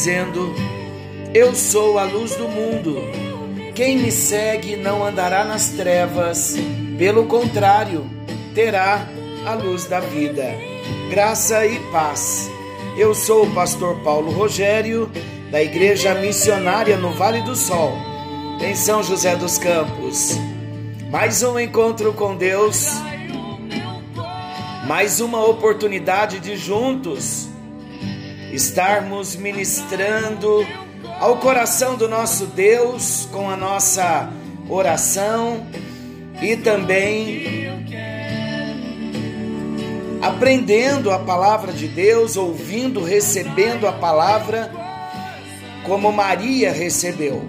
dizendo: Eu sou a luz do mundo. Quem me segue não andará nas trevas, pelo contrário, terá a luz da vida. Graça e paz. Eu sou o pastor Paulo Rogério, da Igreja Missionária no Vale do Sol, em São José dos Campos. Mais um encontro com Deus, mais uma oportunidade de juntos estarmos ministrando ao coração do nosso Deus com a nossa oração e também aprendendo a palavra de Deus, ouvindo, recebendo a palavra como Maria recebeu.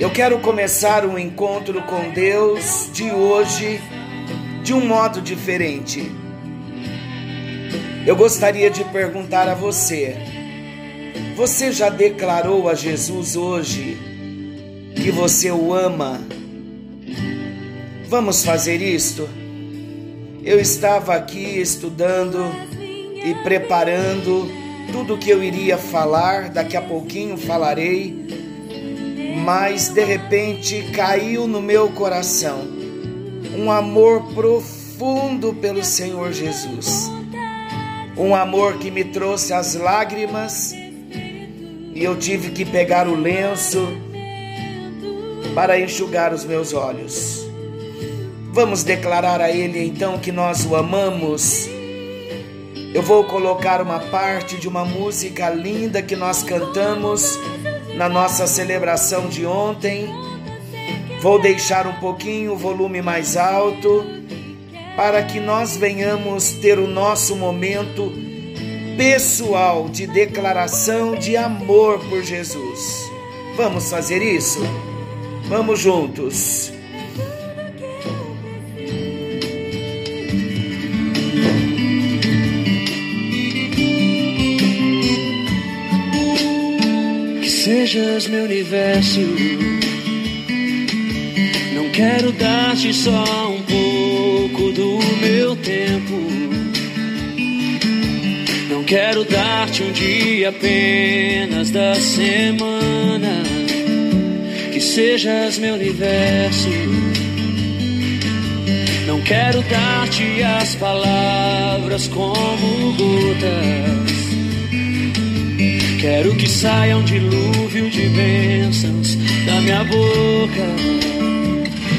Eu quero começar um encontro com Deus de hoje de um modo diferente. Eu gostaria de perguntar a você: você já declarou a Jesus hoje que você o ama? Vamos fazer isto? Eu estava aqui estudando e preparando tudo que eu iria falar, daqui a pouquinho falarei, mas de repente caiu no meu coração um amor profundo pelo Senhor Jesus. Um amor que me trouxe as lágrimas e eu tive que pegar o lenço para enxugar os meus olhos. Vamos declarar a Ele então que nós o amamos. Eu vou colocar uma parte de uma música linda que nós cantamos na nossa celebração de ontem. Vou deixar um pouquinho o volume mais alto para que nós venhamos ter o nosso momento pessoal de declaração de amor por Jesus. Vamos fazer isso? Vamos juntos. Que sejas meu universo. Não quero dar-te só um pouco do meu tempo. Não quero dar-te um dia apenas da semana. Que sejas meu universo. Não quero dar-te as palavras como gotas. Quero que saia um dilúvio de bênçãos da minha boca.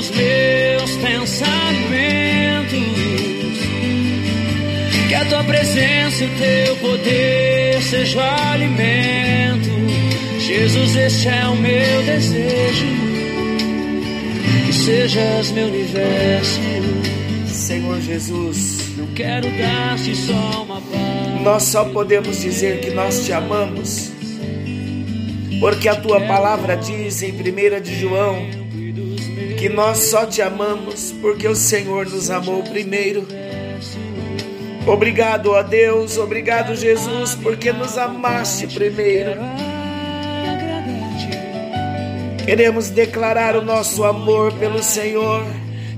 dos meus pensamentos. Que a tua presença e o teu poder seja o alimento. Jesus, este é o meu desejo. Que sejas meu universo. Senhor Jesus, Não quero dar-te só uma paz. nós só podemos dizer que nós te amamos, porque a tua palavra diz em 1 de João que nós só te amamos porque o Senhor nos amou primeiro. Obrigado, ó Deus, obrigado, Jesus, porque nos amaste primeiro. Queremos declarar o nosso amor pelo Senhor.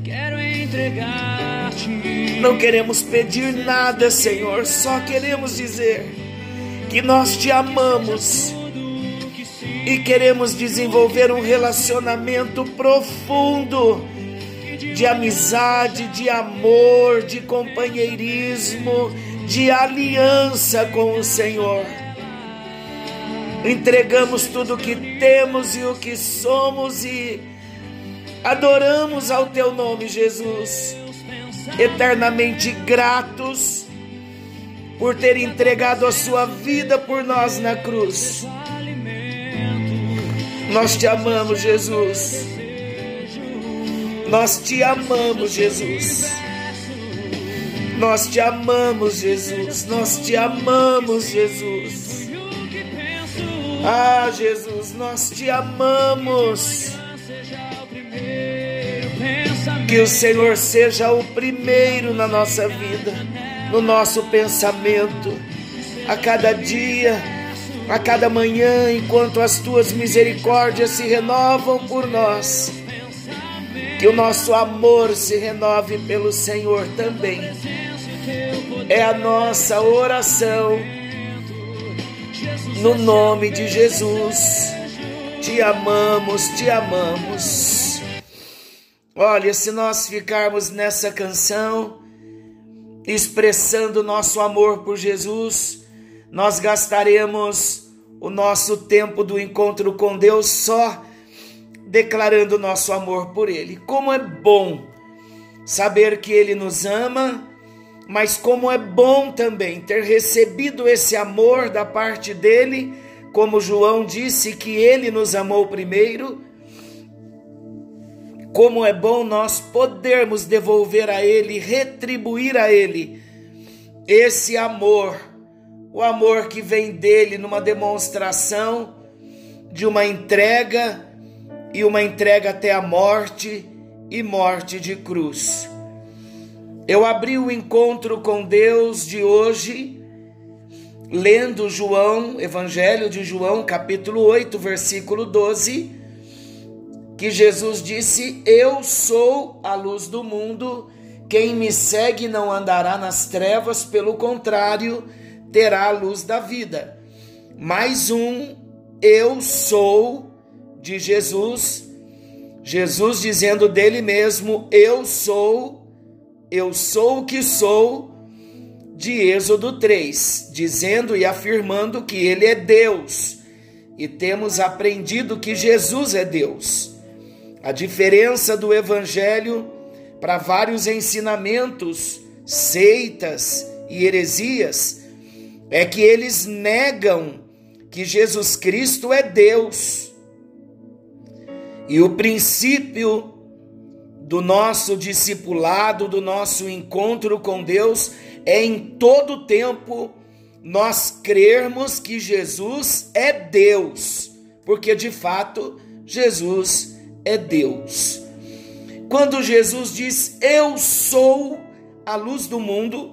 Quero entregar-te. Não queremos pedir nada, Senhor, só queremos dizer que nós te amamos e queremos desenvolver um relacionamento profundo de amizade, de amor, de companheirismo, de aliança com o Senhor. Entregamos tudo o que temos e o que somos e adoramos ao teu nome, Jesus. Eternamente gratos por ter entregado a sua vida por nós na cruz. Nós te amamos, Jesus. Nós te amamos, Jesus. Nós te amamos, Jesus. Nós te amamos, Jesus. Ah, Jesus, nós te amamos. Que o Senhor seja o primeiro na nossa vida, no nosso pensamento, a cada dia, a cada manhã, enquanto as tuas misericórdias se renovam por nós. Que o nosso amor se renove pelo Senhor também. É a nossa oração. No nome de Jesus. Te amamos, te amamos. Olha, se nós ficarmos nessa canção, expressando nosso amor por Jesus, nós gastaremos o nosso tempo do encontro com Deus só declarando nosso amor por Ele. Como é bom saber que Ele nos ama, mas como é bom também ter recebido esse amor da parte dele, como João disse que Ele nos amou primeiro. Como é bom nós podermos devolver a Ele, retribuir a Ele esse amor, o amor que vem dele numa demonstração de uma entrega e uma entrega até a morte e morte de cruz. Eu abri o encontro com Deus de hoje lendo João, Evangelho de João, capítulo 8, versículo 12, que Jesus disse: Eu sou a luz do mundo, quem me segue não andará nas trevas, pelo contrário, terá a luz da vida. Mais um, eu sou de Jesus, Jesus dizendo dele mesmo: Eu sou, eu sou o que sou, de Êxodo 3, dizendo e afirmando que ele é Deus. E temos aprendido que Jesus é Deus. A diferença do Evangelho para vários ensinamentos, seitas e heresias é que eles negam que Jesus Cristo é Deus e o princípio do nosso discipulado, do nosso encontro com Deus, é em todo tempo nós crermos que Jesus é Deus, porque de fato Jesus é Deus. Quando Jesus diz: Eu sou a luz do mundo,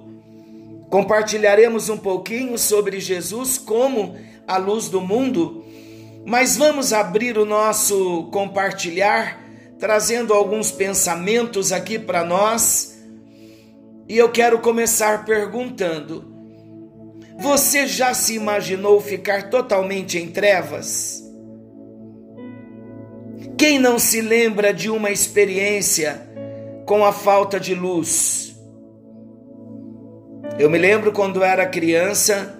compartilharemos um pouquinho sobre Jesus como a luz do mundo mas vamos abrir o nosso compartilhar, trazendo alguns pensamentos aqui para nós. E eu quero começar perguntando: Você já se imaginou ficar totalmente em trevas? Quem não se lembra de uma experiência com a falta de luz? Eu me lembro quando era criança,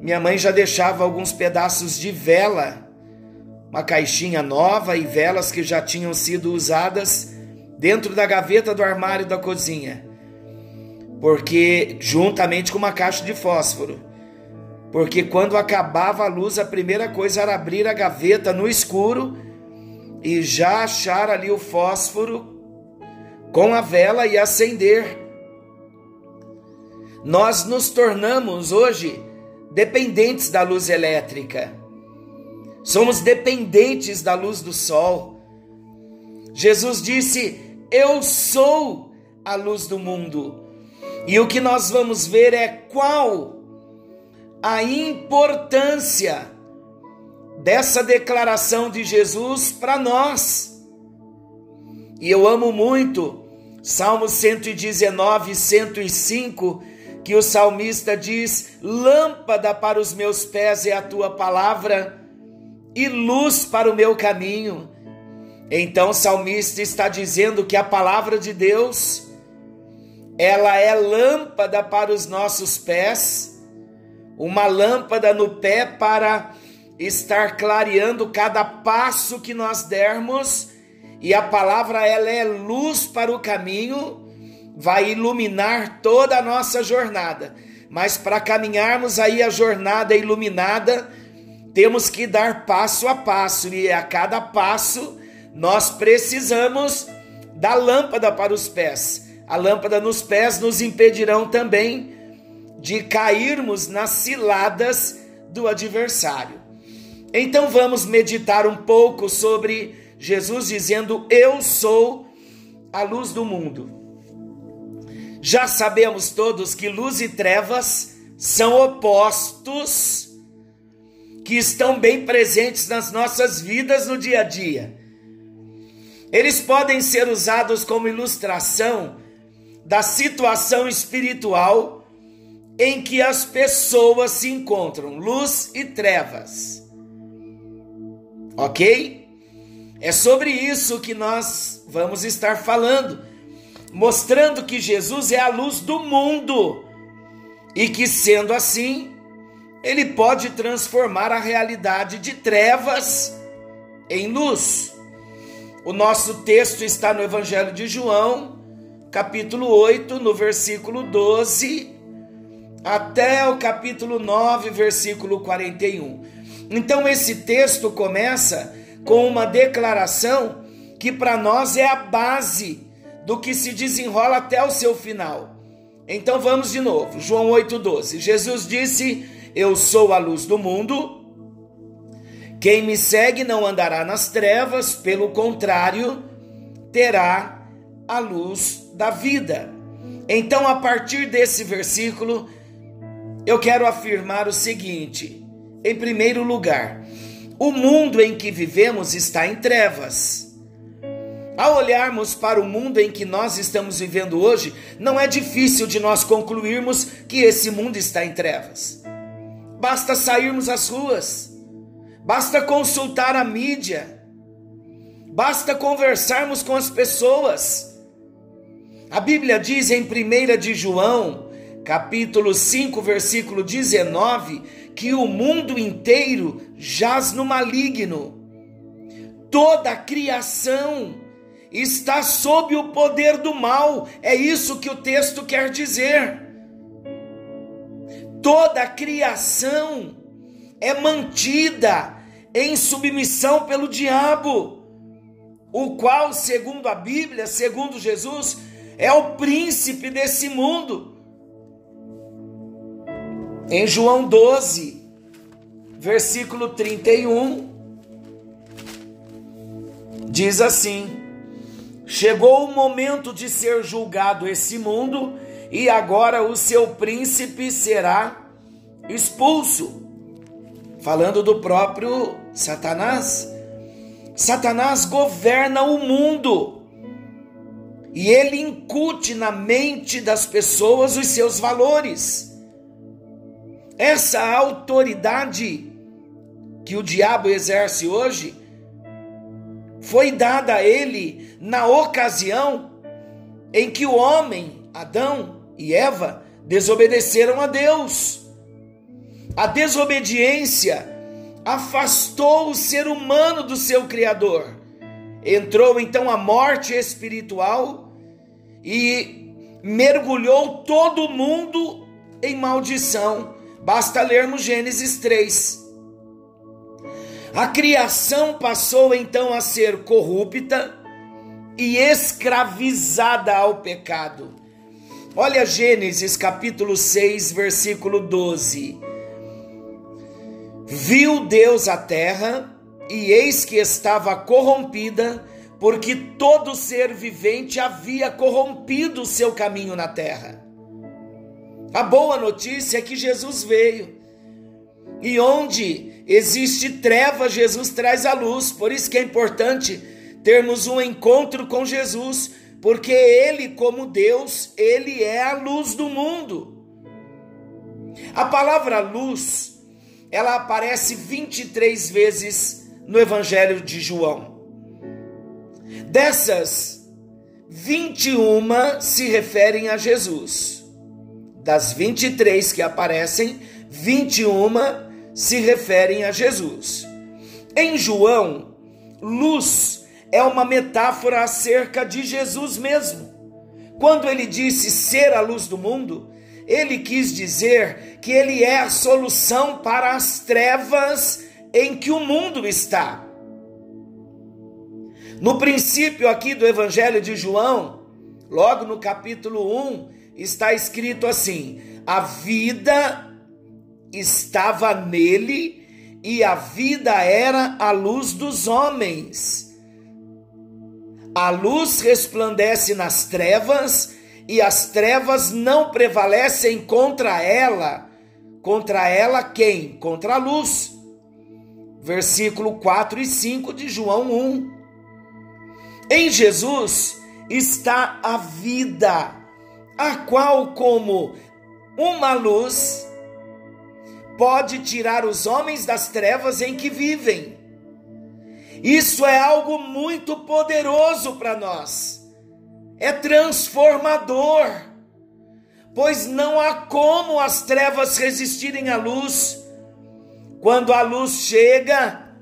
minha mãe já deixava alguns pedaços de vela, uma caixinha nova e velas que já tinham sido usadas dentro da gaveta do armário da cozinha. Porque juntamente com uma caixa de fósforo. Porque quando acabava a luz, a primeira coisa era abrir a gaveta no escuro e já achar ali o fósforo com a vela e acender. Nós nos tornamos hoje dependentes da luz elétrica. Somos dependentes da luz do sol. Jesus disse: Eu sou a luz do mundo. E o que nós vamos ver é qual a importância dessa declaração de Jesus para nós. E eu amo muito Salmo 119, 105 que o salmista diz: Lâmpada para os meus pés é a tua palavra e luz para o meu caminho. Então o salmista está dizendo que a palavra de Deus ela é lâmpada para os nossos pés, uma lâmpada no pé para estar clareando cada passo que nós dermos, e a palavra ela é luz para o caminho, vai iluminar toda a nossa jornada. Mas para caminharmos aí a jornada iluminada, temos que dar passo a passo, e a cada passo nós precisamos da lâmpada para os pés. A lâmpada nos pés nos impedirão também de cairmos nas ciladas do adversário. Então vamos meditar um pouco sobre Jesus dizendo: Eu sou a luz do mundo. Já sabemos todos que luz e trevas são opostos que estão bem presentes nas nossas vidas no dia a dia. Eles podem ser usados como ilustração da situação espiritual em que as pessoas se encontram, luz e trevas. Ok? É sobre isso que nós vamos estar falando, mostrando que Jesus é a luz do mundo e que, sendo assim, ele pode transformar a realidade de trevas em luz. O nosso texto está no Evangelho de João, capítulo 8, no versículo 12, até o capítulo 9, versículo 41. Então, esse texto começa com uma declaração que para nós é a base do que se desenrola até o seu final. Então vamos de novo, João 8,12. Jesus disse: Eu sou a luz do mundo. Quem me segue não andará nas trevas, pelo contrário, terá a luz da vida. Então, a partir desse versículo, eu quero afirmar o seguinte: em primeiro lugar, o mundo em que vivemos está em trevas. Ao olharmos para o mundo em que nós estamos vivendo hoje, não é difícil de nós concluirmos que esse mundo está em trevas. Basta sairmos às ruas basta consultar a mídia, basta conversarmos com as pessoas. A Bíblia diz em 1 de João, capítulo 5, versículo 19, que o mundo inteiro jaz no maligno. Toda a criação está sob o poder do mal. É isso que o texto quer dizer. Toda a criação é mantida em submissão pelo diabo, o qual, segundo a Bíblia, segundo Jesus, é o príncipe desse mundo. Em João 12, versículo 31, diz assim: Chegou o momento de ser julgado esse mundo, e agora o seu príncipe será expulso falando do próprio Satanás. Satanás governa o mundo e ele incute na mente das pessoas os seus valores. Essa autoridade que o diabo exerce hoje foi dada a ele na ocasião em que o homem, Adão e Eva, desobedeceram a Deus. A desobediência afastou o ser humano do seu Criador. Entrou então a morte espiritual e mergulhou todo mundo em maldição. Basta lermos Gênesis 3. A criação passou então a ser corrupta e escravizada ao pecado. Olha Gênesis capítulo 6, versículo 12. Viu Deus a terra, e eis que estava corrompida, porque todo ser vivente havia corrompido o seu caminho na terra. A boa notícia é que Jesus veio. E onde existe treva, Jesus traz a luz. Por isso que é importante termos um encontro com Jesus, porque ele, como Deus, ele é a luz do mundo. A palavra luz ela aparece 23 vezes no Evangelho de João. Dessas, 21 se referem a Jesus. Das 23 que aparecem, 21 se referem a Jesus. Em João, luz é uma metáfora acerca de Jesus mesmo. Quando ele disse ser a luz do mundo, ele quis dizer que ele é a solução para as trevas em que o mundo está. No princípio aqui do Evangelho de João, logo no capítulo 1, está escrito assim: a vida estava nele e a vida era a luz dos homens. A luz resplandece nas trevas e as trevas não prevalecem contra ela. Contra ela quem? Contra a luz. Versículo 4 e 5 de João 1. Em Jesus está a vida, a qual, como uma luz, pode tirar os homens das trevas em que vivem isso é algo muito poderoso para nós. É transformador. Pois não há como as trevas resistirem à luz. Quando a luz chega,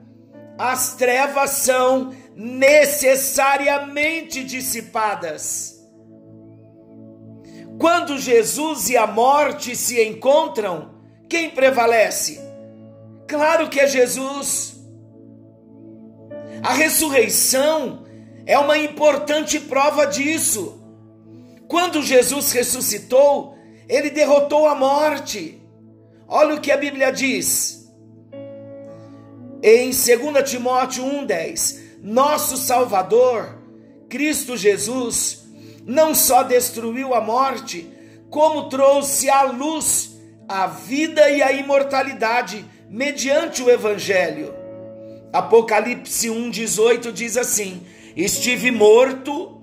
as trevas são necessariamente dissipadas. Quando Jesus e a morte se encontram, quem prevalece? Claro que é Jesus. A ressurreição é uma importante prova disso. Quando Jesus ressuscitou, ele derrotou a morte. Olha o que a Bíblia diz. Em 2 Timóteo 1,10: Nosso Salvador, Cristo Jesus, não só destruiu a morte, como trouxe à luz a vida e a imortalidade mediante o Evangelho. Apocalipse 1,18 diz assim: Estive morto,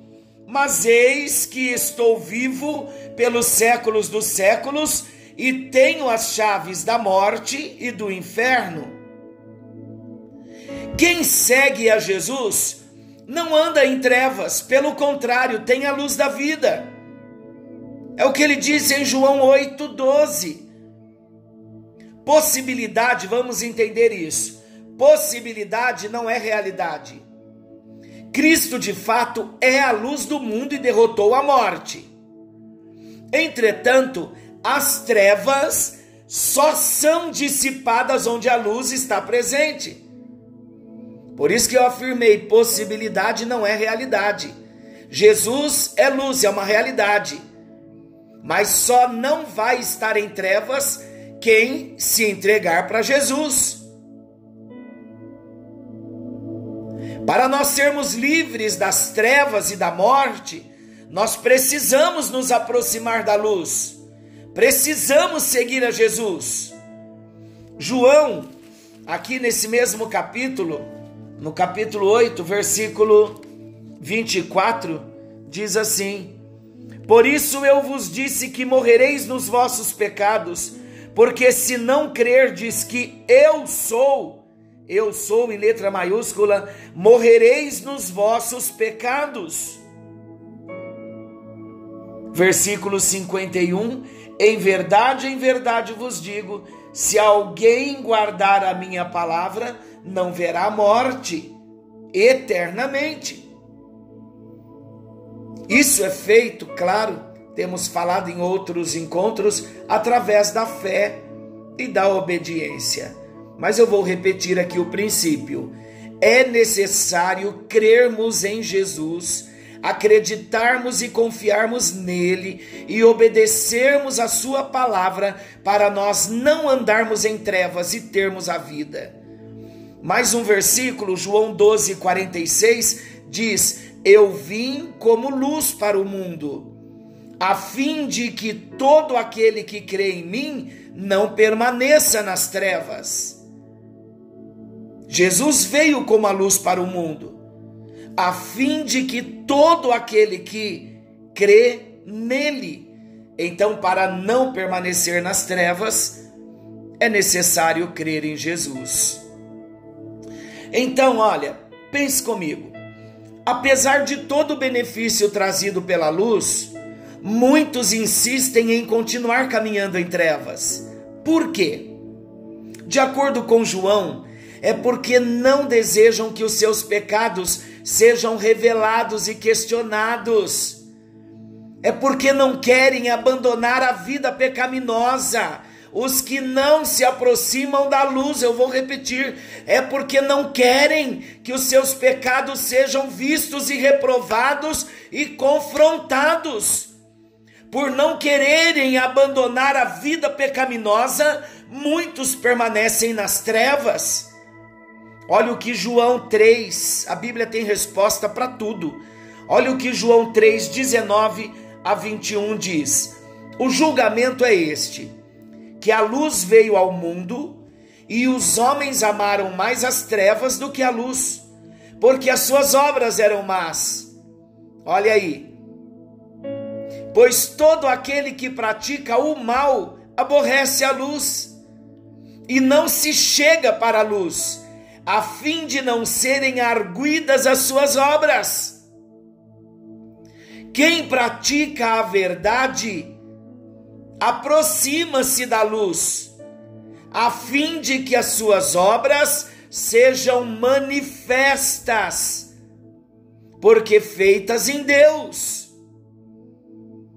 mas eis que estou vivo pelos séculos dos séculos e tenho as chaves da morte e do inferno. Quem segue a Jesus não anda em trevas, pelo contrário, tem a luz da vida. É o que ele disse em João 8,12. Possibilidade, vamos entender isso Possibilidade não é realidade. Cristo de fato é a luz do mundo e derrotou a morte. Entretanto, as trevas só são dissipadas onde a luz está presente. Por isso que eu afirmei: possibilidade não é realidade. Jesus é luz, é uma realidade. Mas só não vai estar em trevas quem se entregar para Jesus. Para nós sermos livres das trevas e da morte, nós precisamos nos aproximar da luz. Precisamos seguir a Jesus. João, aqui nesse mesmo capítulo, no capítulo 8, versículo 24, diz assim: Por isso eu vos disse que morrereis nos vossos pecados, porque se não crerdes que eu sou, eu sou em letra maiúscula, morrereis nos vossos pecados. Versículo 51: Em verdade, em verdade vos digo: se alguém guardar a minha palavra, não verá morte eternamente. Isso é feito, claro, temos falado em outros encontros, através da fé e da obediência. Mas eu vou repetir aqui o princípio. É necessário crermos em Jesus, acreditarmos e confiarmos nele e obedecermos a sua palavra para nós não andarmos em trevas e termos a vida. Mais um versículo, João 12, 46, diz: Eu vim como luz para o mundo, a fim de que todo aquele que crê em mim não permaneça nas trevas. Jesus veio como a luz para o mundo, a fim de que todo aquele que crê nele, então, para não permanecer nas trevas, é necessário crer em Jesus. Então, olha, pense comigo. apesar de todo o benefício trazido pela luz, muitos insistem em continuar caminhando em trevas. Por quê? De acordo com João, é porque não desejam que os seus pecados sejam revelados e questionados. É porque não querem abandonar a vida pecaminosa. Os que não se aproximam da luz, eu vou repetir, é porque não querem que os seus pecados sejam vistos e reprovados e confrontados. Por não quererem abandonar a vida pecaminosa, muitos permanecem nas trevas. Olha o que João 3, a Bíblia tem resposta para tudo. Olha o que João 3, 19 a 21 diz: O julgamento é este, que a luz veio ao mundo e os homens amaram mais as trevas do que a luz, porque as suas obras eram más. Olha aí. Pois todo aquele que pratica o mal aborrece a luz e não se chega para a luz a fim de não serem arguidas as suas obras. Quem pratica a verdade aproxima-se da luz, a fim de que as suas obras sejam manifestas, porque feitas em Deus.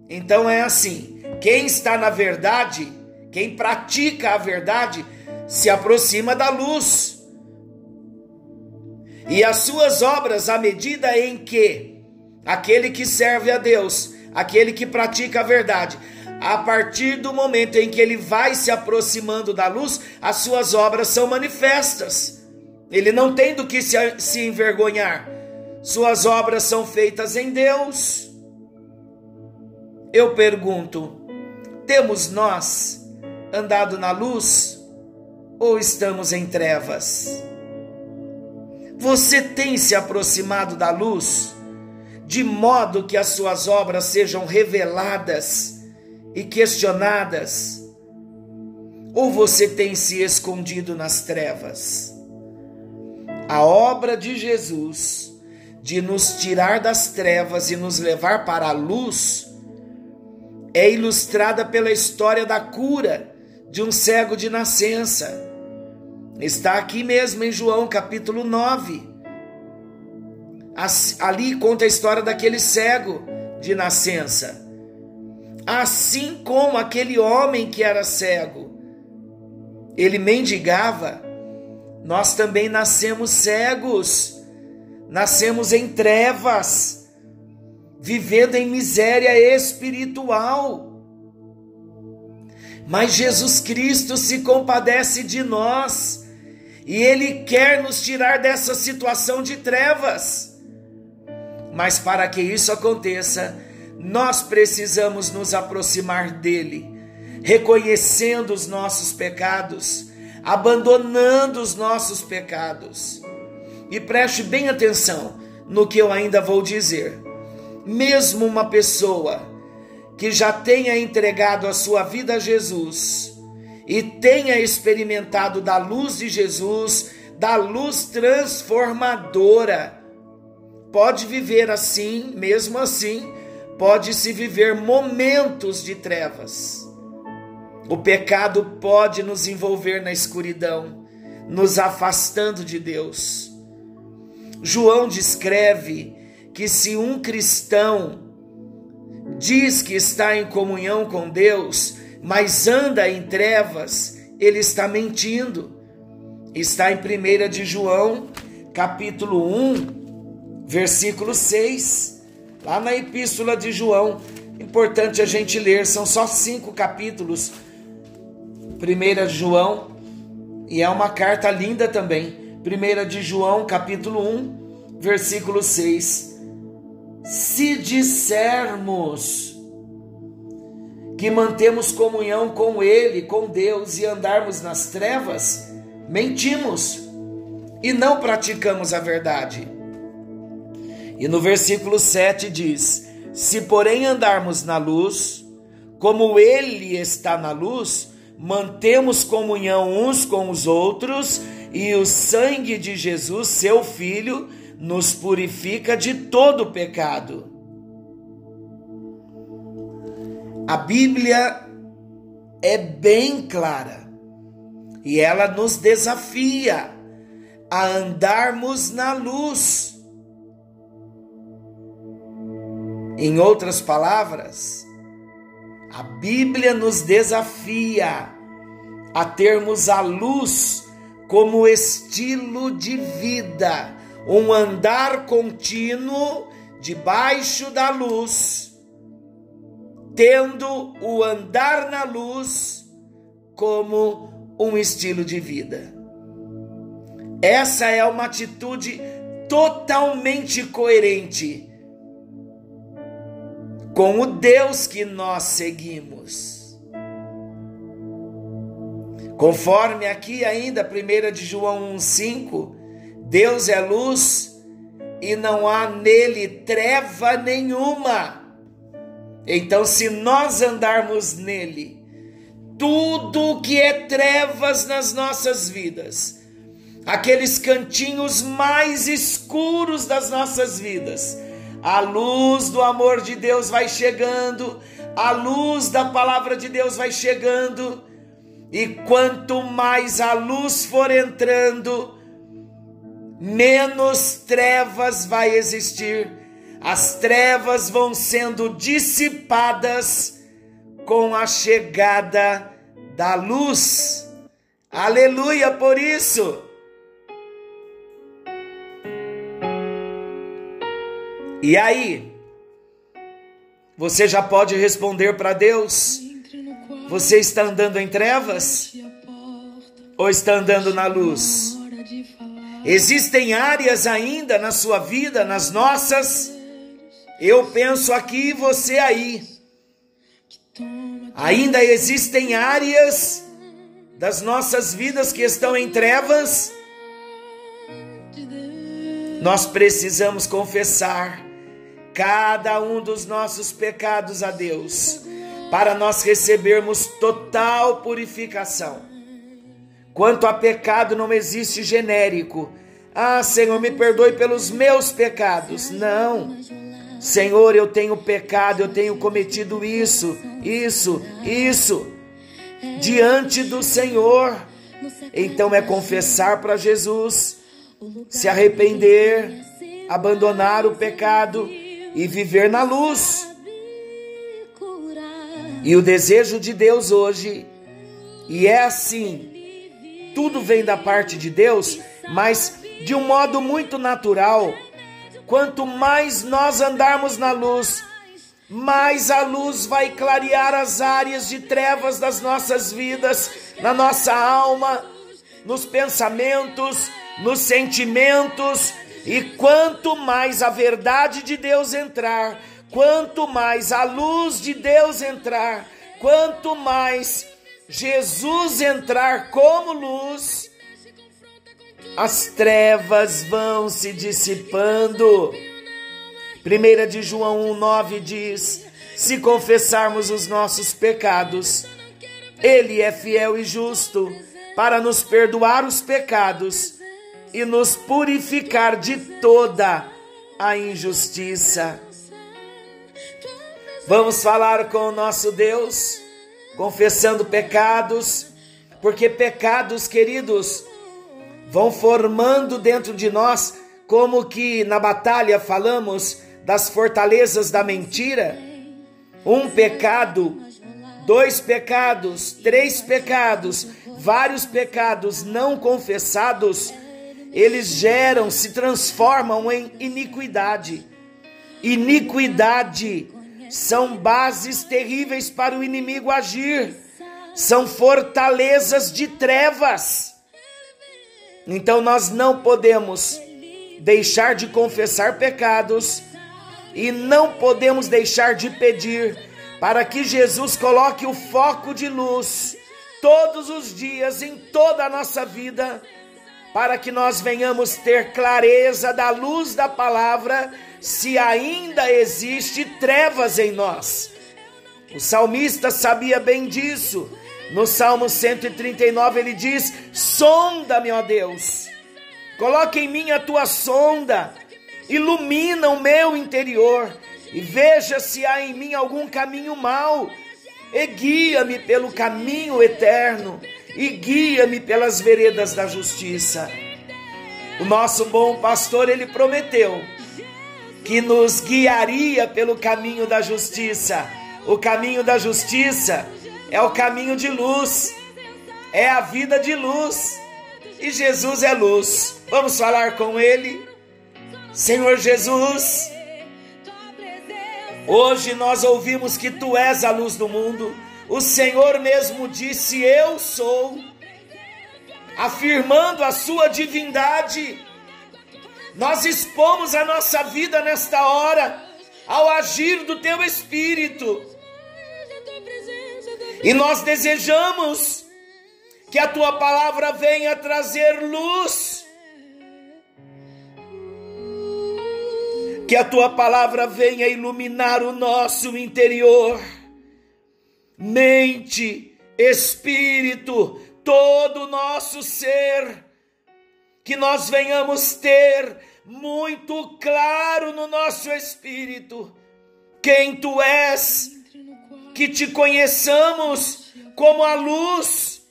Então é assim: quem está na verdade, quem pratica a verdade, se aproxima da luz e as suas obras à medida em que aquele que serve a Deus, aquele que pratica a verdade, a partir do momento em que ele vai se aproximando da luz, as suas obras são manifestas. Ele não tem do que se, envergonhar. Suas obras são feitas em Deus. Eu pergunto: temos nós andado na luz ou estamos em trevas? Você tem se aproximado da luz, de modo que as suas obras sejam reveladas e questionadas? Ou você tem se escondido nas trevas? A obra de Jesus de nos tirar das trevas e nos levar para a luz é ilustrada pela história da cura de um cego de nascença. Está aqui mesmo em João capítulo 9. Ali conta a história daquele cego de nascença. Assim como aquele homem que era cego, ele mendigava, nós também nascemos cegos, nascemos em trevas, vivendo em miséria espiritual. Mas Jesus Cristo se compadece de nós e Ele quer nos tirar dessa situação de trevas. Mas para que isso aconteça, nós precisamos nos aproximar dele, reconhecendo os nossos pecados, abandonando os nossos pecados. E preste bem atenção no que eu ainda vou dizer. Mesmo uma pessoa que já tenha entregado a sua vida a Jesus, e tenha experimentado da luz de Jesus, da luz transformadora. Pode viver assim, mesmo assim, pode-se viver momentos de trevas. O pecado pode nos envolver na escuridão, nos afastando de Deus. João descreve que se um cristão diz que está em comunhão com Deus, mas anda em trevas, ele está mentindo. Está em 1 de João, capítulo 1, versículo 6, lá na epístola de João. Importante a gente ler, são só cinco capítulos. 1 de João, e é uma carta linda também. 1 de João, capítulo 1, versículo 6. Se dissermos que mantemos comunhão com Ele, com Deus e andarmos nas trevas, mentimos e não praticamos a verdade. E no versículo 7 diz: Se porém andarmos na luz, como Ele está na luz, mantemos comunhão uns com os outros, e o sangue de Jesus, seu Filho, nos purifica de todo pecado. A Bíblia é bem clara e ela nos desafia a andarmos na luz. Em outras palavras, a Bíblia nos desafia a termos a luz como estilo de vida, um andar contínuo debaixo da luz tendo o andar na luz como um estilo de vida. Essa é uma atitude totalmente coerente com o Deus que nós seguimos. Conforme aqui ainda 1 de João 1,5, Deus é luz e não há nele treva nenhuma. Então, se nós andarmos nele, tudo que é trevas nas nossas vidas, aqueles cantinhos mais escuros das nossas vidas, a luz do amor de Deus vai chegando, a luz da palavra de Deus vai chegando, e quanto mais a luz for entrando, menos trevas vai existir as trevas vão sendo dissipadas com a chegada da luz. Aleluia por isso. E aí? Você já pode responder para Deus? Você está andando em trevas? Ou está andando na luz? Existem áreas ainda na sua vida, nas nossas, eu penso aqui e você aí. Ainda existem áreas das nossas vidas que estão em trevas. Nós precisamos confessar cada um dos nossos pecados a Deus, para nós recebermos total purificação. Quanto a pecado, não existe genérico. Ah, Senhor, me perdoe pelos meus pecados. Não. Senhor, eu tenho pecado, eu tenho cometido isso, isso, isso, diante do Senhor. Então é confessar para Jesus, se arrepender, abandonar o pecado e viver na luz. E o desejo de Deus hoje, e é assim, tudo vem da parte de Deus, mas de um modo muito natural. Quanto mais nós andarmos na luz, mais a luz vai clarear as áreas de trevas das nossas vidas, na nossa alma, nos pensamentos, nos sentimentos, e quanto mais a verdade de Deus entrar, quanto mais a luz de Deus entrar, quanto mais Jesus entrar como luz, as trevas vão se dissipando. 1 de João 1,9 diz: Se confessarmos os nossos pecados, Ele é fiel e justo para nos perdoar os pecados e nos purificar de toda a injustiça. Vamos falar com o nosso Deus, confessando pecados, porque pecados, queridos, vão formando dentro de nós, como que na batalha falamos das fortalezas da mentira, um pecado, dois pecados, três pecados, vários pecados não confessados, eles geram, se transformam em iniquidade. Iniquidade são bases terríveis para o inimigo agir, são fortalezas de trevas. Então nós não podemos deixar de confessar pecados e não podemos deixar de pedir para que Jesus coloque o foco de luz todos os dias em toda a nossa vida, para que nós venhamos ter clareza da luz da palavra, se ainda existe trevas em nós. O salmista sabia bem disso. No Salmo 139 ele diz: Sonda-me, ó Deus, coloque em mim a tua sonda. Ilumina o meu interior. E veja se há em mim algum caminho mau. E guia-me pelo caminho eterno. E guia-me pelas veredas da justiça. O nosso bom pastor, ele prometeu que nos guiaria pelo caminho da justiça. O caminho da justiça é o caminho de luz, é a vida de luz. E Jesus é luz. Vamos falar com ele? Senhor Jesus, hoje nós ouvimos que tu és a luz do mundo. O Senhor mesmo disse: Eu sou, afirmando a sua divindade. Nós expomos a nossa vida nesta hora ao agir do teu Espírito. E nós desejamos que a tua palavra venha trazer luz, que a tua palavra venha iluminar o nosso interior, mente, espírito, todo o nosso ser, que nós venhamos ter muito claro no nosso espírito quem tu és que te conheçamos como a luz,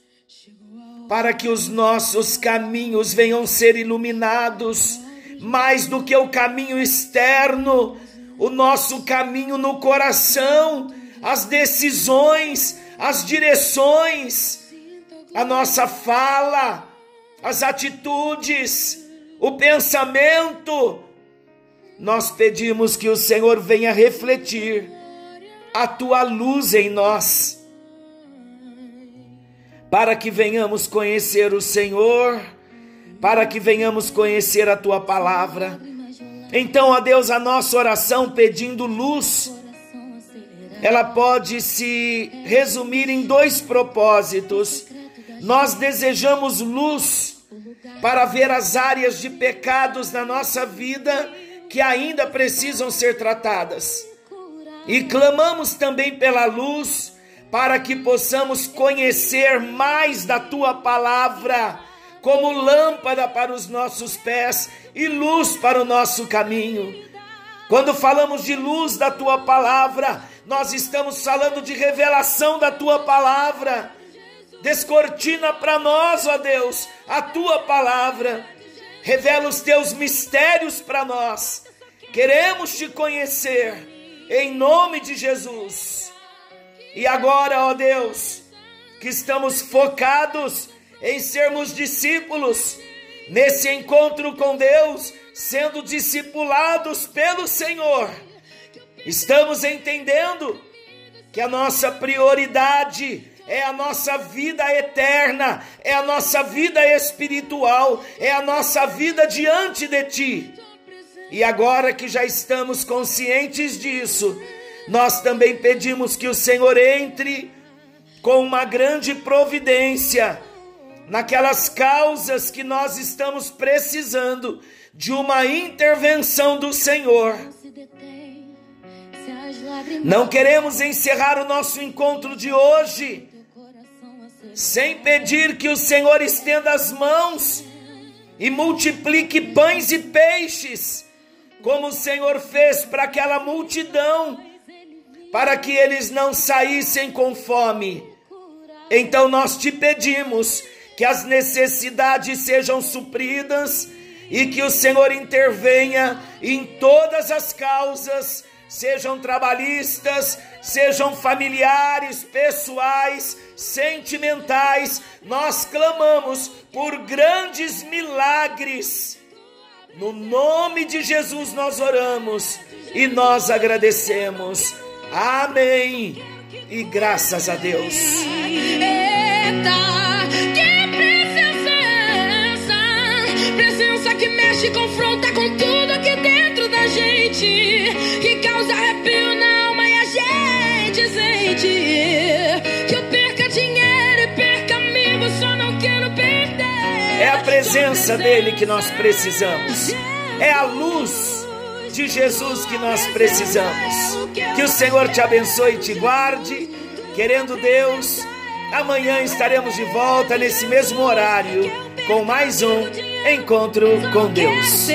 para que os nossos caminhos venham ser iluminados, mais do que o caminho externo, o nosso caminho no coração, as decisões, as direções, a nossa fala, as atitudes, o pensamento. Nós pedimos que o Senhor venha refletir a tua luz em nós, para que venhamos conhecer o Senhor, para que venhamos conhecer a tua palavra. Então, ó Deus, a nossa oração pedindo luz, ela pode se resumir em dois propósitos. Nós desejamos luz para ver as áreas de pecados na nossa vida que ainda precisam ser tratadas. E clamamos também pela luz, para que possamos conhecer mais da tua palavra, como lâmpada para os nossos pés e luz para o nosso caminho. Quando falamos de luz da tua palavra, nós estamos falando de revelação da tua palavra. Descortina para nós, ó Deus, a tua palavra. Revela os teus mistérios para nós. Queremos te conhecer em nome de Jesus. E agora, ó Deus, que estamos focados em sermos discípulos, nesse encontro com Deus, sendo discipulados pelo Senhor, estamos entendendo que a nossa prioridade é a nossa vida eterna, é a nossa vida espiritual, é a nossa vida diante de Ti. E agora que já estamos conscientes disso, nós também pedimos que o Senhor entre com uma grande providência naquelas causas que nós estamos precisando de uma intervenção do Senhor. Não queremos encerrar o nosso encontro de hoje sem pedir que o Senhor estenda as mãos e multiplique pães e peixes como o Senhor fez para aquela multidão, para que eles não saíssem com fome. Então nós te pedimos que as necessidades sejam supridas e que o Senhor intervenha em todas as causas, sejam trabalhistas, sejam familiares, pessoais, sentimentais. Nós clamamos por grandes milagres no nome de Jesus nós oramos e nós agradecemos. Amém. E graças a Deus. Eita, que presença, presença que mexe, confronta com tudo aqui dentro da gente, que causa arrepio presença dele que nós precisamos. É a luz de Jesus que nós precisamos. Que o Senhor te abençoe e te guarde. Querendo Deus, amanhã estaremos de volta nesse mesmo horário com mais um encontro com Deus.